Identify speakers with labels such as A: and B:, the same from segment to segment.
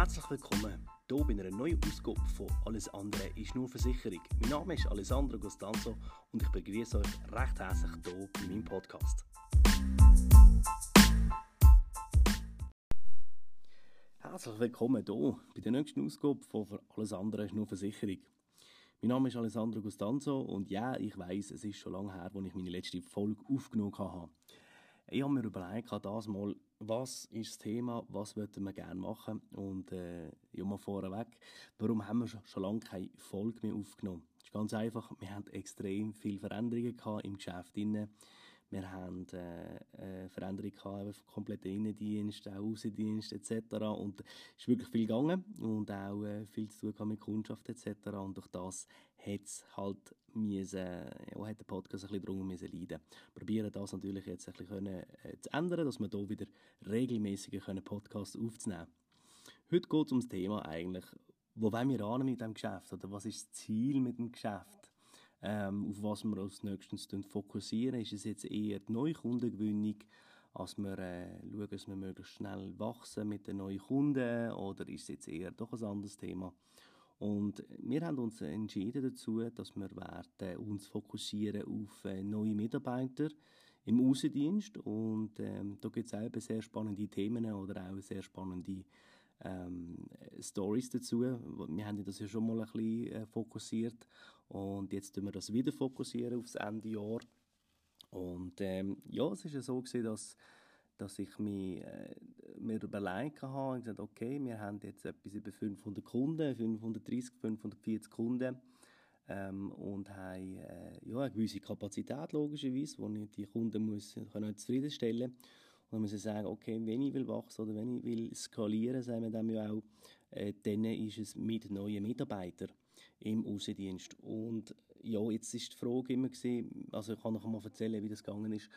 A: Herzlich willkommen hier bei einer neuen Ausgabe von Alles andere ist nur Versicherung. Mein Name ist Alessandro Costanzo und ich begrüße euch recht herzlich hier bei meinem Podcast. Herzlich willkommen hier bei der nächsten Ausgabe von Alles andere ist nur Versicherung. Mein Name ist Alessandro Costanzo und ja, ich weiß, es ist schon lange her, als ich meine letzte Folge aufgenommen habe. Ich habe mir überlegt, das mal, was ist das Thema, was würden wir gerne machen und äh, ja mal vorweg, warum haben wir schon, lange keine Folge mehr aufgenommen? Es ist ganz einfach, wir haben extrem viele Veränderungen gehabt im Geschäft. Wir haben äh, äh, Veränderungen gehabt, kompletten Innendienst, auch Außendienst etc. Und es ist wirklich viel gegangen und auch äh, viel zu tun mit Kundschaft etc. Und durch das hat es halt müssen, ja, hat der Podcast ein bisschen müssen leiden. Probieren das natürlich jetzt ein bisschen können, äh, zu ändern, dass wir hier wieder regelmäßiger können Podcasts aufzunehmen. Heute geht es um das Thema eigentlich, wo wollen wir an mit dem Geschäft oder was ist das Ziel mit dem Geschäft? ähm, auf was wir als nächstes fokussieren. Ist es jetzt eher die Neukundengewinnung, als wir äh, schauen, dass wir möglichst schnell wachsen mit den neuen Kunden oder ist es jetzt eher doch ein anderes Thema? Und wir haben uns entschieden dazu, dass wir werden uns fokussieren auf äh, neue Mitarbeiter im Außendienst und ähm, da gibt es auch sehr spannende Themen oder auch sehr spannende ähm, Stories dazu. Wir haben das ja schon mal ein bisschen äh, fokussiert und jetzt tun wir das wieder fokussieren aufs Ende Jahr. Und ähm, ja, es ist ja so gewesen, dass, dass ich mich, äh, mir überlegt habe und gesagt, okay, wir haben jetzt etwas über 500 Kunden, 530, 540 Kunden ähm, und haben äh, ja, eine gewisse Kapazität logischerweise, wo ich die Kunden muss, können zufriedenstellen muss. Und dann muss ich sagen, okay, wenn ich will wachsen oder wenn ich will skalieren, sagen wir dem ja auch, äh, dann ist es mit neuen Mitarbeitern im Außendienst. Und ja, jetzt ist die Frage immer gewesen, also ich kann noch mal erzählen, wie das gegangen ist.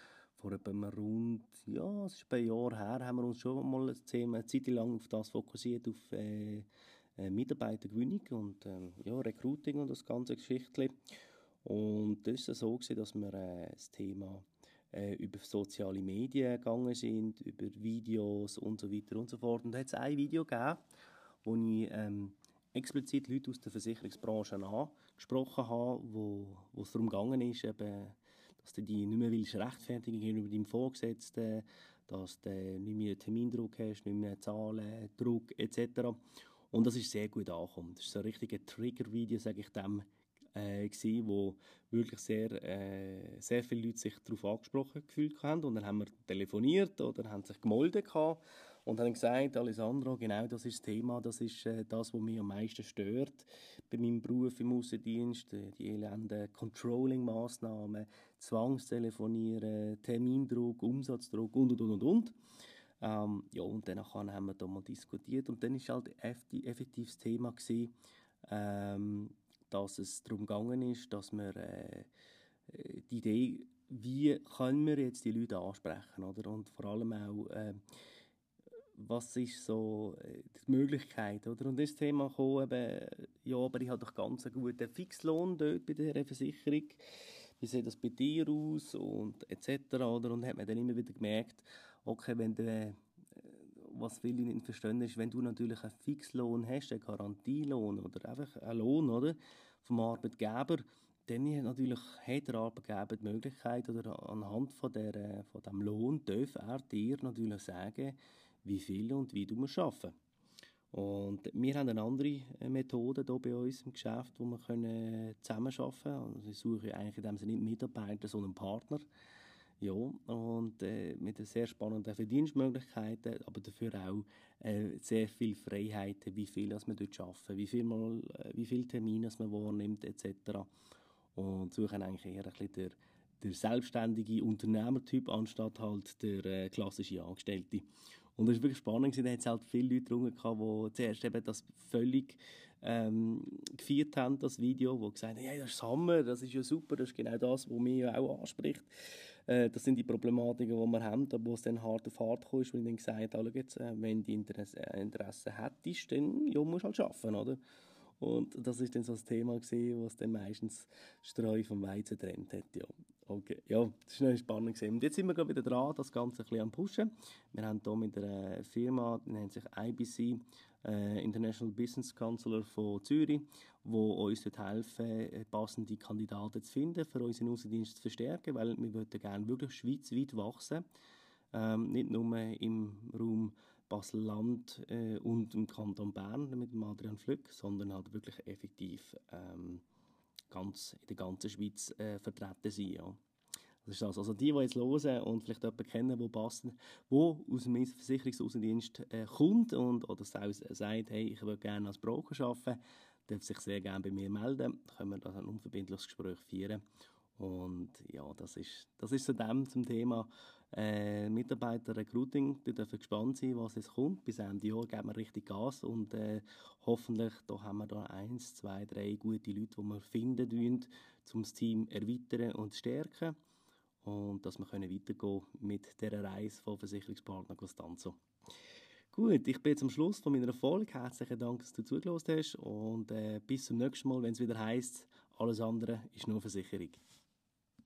A: Vor etwa rund, ja, es ist ein Jahr her, haben wir uns schon mal eine Zeit lang auf das fokussiert, auf äh, äh, Mitarbeitergewinnung und äh, ja, Recruiting und das ganze Geschichtchen. Und das war so, gewesen, dass wir äh, das Thema äh, über soziale Medien gegangen sind, über Videos und so weiter und so fort. Und da hat es ein Video gegeben, wo ich ähm, explizit Leute aus der Versicherungsbranche angesprochen habe, wo, wo es darum gegangen ist, eben, dass du die nicht mehr willst rechtfertigen gegenüber deinem Vorgesetzten, dass du nicht mehr Termindruck hast, nicht mehr Zahlen, Druck etc. Und das ist sehr gut angekommen. Das ist so ein richtiges Trigger-Video, sage ich dem, äh, gewesen, wo wirklich sehr, äh, sehr viele Leute sich darauf angesprochen gefühlt haben. Und dann haben wir telefoniert oder haben sich gemolden gehabt und haben gesagt, Alessandro, genau das ist das Thema, das ist äh, das, was mich am meisten stört bei meinem Beruf im Außendienst, äh, die elenden Controlling-Massnahmen, Zwangstelefonieren, Termindruck, Umsatzdruck und, und, und, und. Ähm, ja, und dann haben wir da mal diskutiert und dann war halt effektiv das Thema gewesen, ähm, dass es darum gegangen ist, dass wir äh, die Idee, wie können wir jetzt die Leute ansprechen, oder? Und vor allem auch, äh, was ist so äh, die Möglichkeit, oder? Und das Thema kam eben, ja, aber ich habe doch ganz einen guten Fixlohn dort bei der Versicherung. Wie sieht das bei dir aus? Und etc. Oder? Und hat man dann immer wieder gemerkt, okay, wenn der äh, was viele nicht verstehen, ist, wenn du natürlich einen Fixlohn hast, einen Garantielohn oder einfach einen Lohn oder, vom Arbeitgeber, dann hat natürlich hat der Arbeitgeber die Möglichkeit oder anhand von, der, äh, von dem Lohn darf er dir natürlich sagen, wie viel und wie musst arbeiten und wir haben eine andere äh, Methode hier bei uns im Geschäft, wo wir können zusammenarbeiten können. Also ich suche eigentlich in dem Sinne nicht Mitarbeiter, sondern Partner. Ja, und äh, mit sehr spannenden Verdienstmöglichkeiten, aber dafür auch äh, sehr viel Freiheiten, wie viel dass man dort arbeiten, wie viel, mal, äh, wie viel Termine man wahrnimmt etc. Und suchen eigentlich eher ein bisschen der, der selbstständige Unternehmertyp anstatt halt der äh, klassische Angestellte. Und das war wirklich spannend, da hat halt viele Leute drunter gehabt, die zuerst eben das völlig ähm, gefeiert haben, das Video, wo gesagt haben, hey, das ist Hammer, das ist ja super, das ist genau das, was mich ja auch anspricht. Äh, das sind die Problematiken, die wir haben, wo es dann hart auf hart kam, wo ich dann gesagt habe, jetzt, äh, wenn du Interesse, äh, Interesse hättest, dann ja, musst du halt arbeiten, oder? Und das ist dann so das Thema gewesen, was dann meistens Streu vom Weizen trennt hat, ja. Okay, ja, das war spannend gewesen. Und jetzt sind wir wieder dran, das Ganze ein bisschen am pushen. Wir haben hier mit einer Firma, die nennt sich IBC, äh, International Business Counselor von Zürich, wo uns dort helfen, äh, passende Kandidaten zu finden, für unseren Außendienst zu verstärken, weil wir gerne wirklich schweizweit wachsen. Ähm, nicht nur im Raum Basel-Land äh, und im Kanton Bern mit dem Adrian Flück, sondern halt wirklich effektiv ähm, ganz, in der ganzen Schweiz äh, vertreten sein. Ja. Das ist das. Also die, die jetzt hören und vielleicht jemanden kennen, der passt, wo aus dem Versicherungsaußendienst äh, kommt und oder sagt, hey, ich würde gerne als Broker arbeiten, darf sich sehr gerne bei mir melden. Dann können wir da ein unverbindliches Gespräch führen. Und ja, das ist, das ist zu dem zum Thema äh, Mitarbeiter-Recruiting. Wir dürfen gespannt sein, was es kommt. Bis Ende Jahr geben wir richtig Gas und äh, hoffentlich da haben wir da eins, zwei, drei gute Leute, die wir finden wollen, um das Team erweitern und stärken und dass wir können weitergehen mit der Reise von Versicherungspartner Costanzo. Gut, ich bin jetzt am Schluss von meiner Folge. Herzlichen Dank, dass du zugelassen hast und äh, bis zum nächsten Mal, wenn es wieder heißt, alles andere ist nur Versicherung.